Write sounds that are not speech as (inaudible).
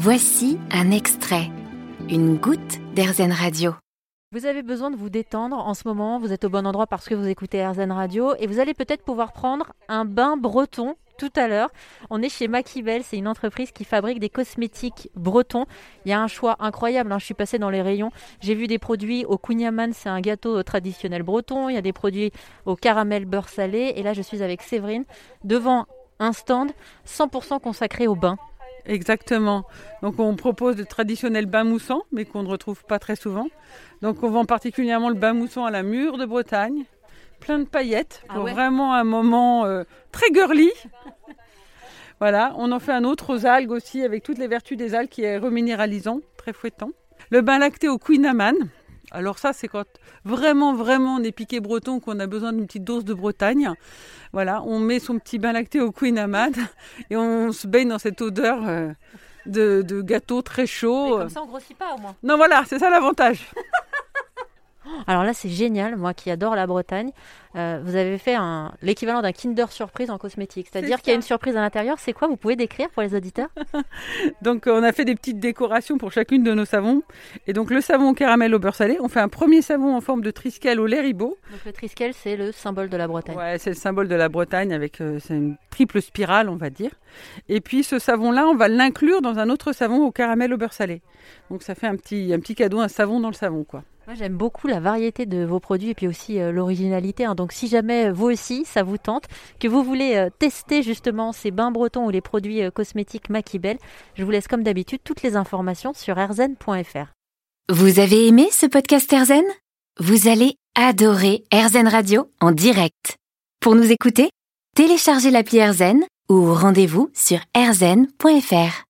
Voici un extrait, une goutte d'Airzen Radio. Vous avez besoin de vous détendre en ce moment, vous êtes au bon endroit parce que vous écoutez Airzen Radio et vous allez peut-être pouvoir prendre un bain breton tout à l'heure. On est chez Maquibel, c'est une entreprise qui fabrique des cosmétiques bretons. Il y a un choix incroyable, hein. je suis passée dans les rayons, j'ai vu des produits au kouign-amann, c'est un gâteau traditionnel breton, il y a des produits au caramel beurre salé et là je suis avec Séverine devant un stand 100% consacré au bain. Exactement. Donc on propose de traditionnels bains moussants, mais qu'on ne retrouve pas très souvent. Donc on vend particulièrement le bain moussant à la mûre de Bretagne, plein de paillettes Ah pour ouais vraiment un moment euh, très girly. voilà, on en fait un autre aux algues aussi, avec toutes les vertus des algues qui est reminéralisant, très fouettant. Le bain lacté au Queen Amman. Alors ça, c'est quand vraiment, vraiment on est piqué breton, qu'on a besoin d'une petite dose de Bretagne. Voilà, on met son petit bain lacté au Queen Amman et on se baigne dans cette odeur euh, de, de gâteau très chaud. Comme ça on grossit pas au moins. Non, voilà, c'est ça l'avantage. (laughs) Alors là c'est génial, moi qui adore la Bretagne, euh, vous avez fait un- l'équivalent d'un Kinder Surprise en cosmétique, c'est-à-dire C'est qu'il y a une surprise à l'intérieur. C'est quoi Vous pouvez décrire pour les auditeurs? (laughs) Donc euh, on a fait des petites décorations pour chacune de nos savons. Et donc le savon au caramel au beurre salé, on fait un premier savon en forme de triskel au lait ribot. Donc le Triskel c'est le symbole de la Bretagne. Ouais, c'est le symbole de la Bretagne avec euh, c'est une triple spirale, on va dire. Et puis ce savon-là, on va l'inclure dans un autre savon au caramel au beurre salé. Donc ça fait un petit, un petit cadeau, un savon dans le savon, quoi. Moi, j'aime beaucoup la variété de vos produits et puis aussi euh, l'originalité. hein. Donc, si jamais vous aussi, ça vous tente, que vous voulez euh, tester justement ces bains bretons ou les produits euh, cosmétiques Maquibel, je vous laisse comme d'habitude toutes les informations sur erzen.fr. Vous avez aimé ce podcast Airzen Vous allez adorer Airzen Radio en direct. Pour nous écouter, téléchargez l'appli Airzen ou rendez-vous sur airzen.fr.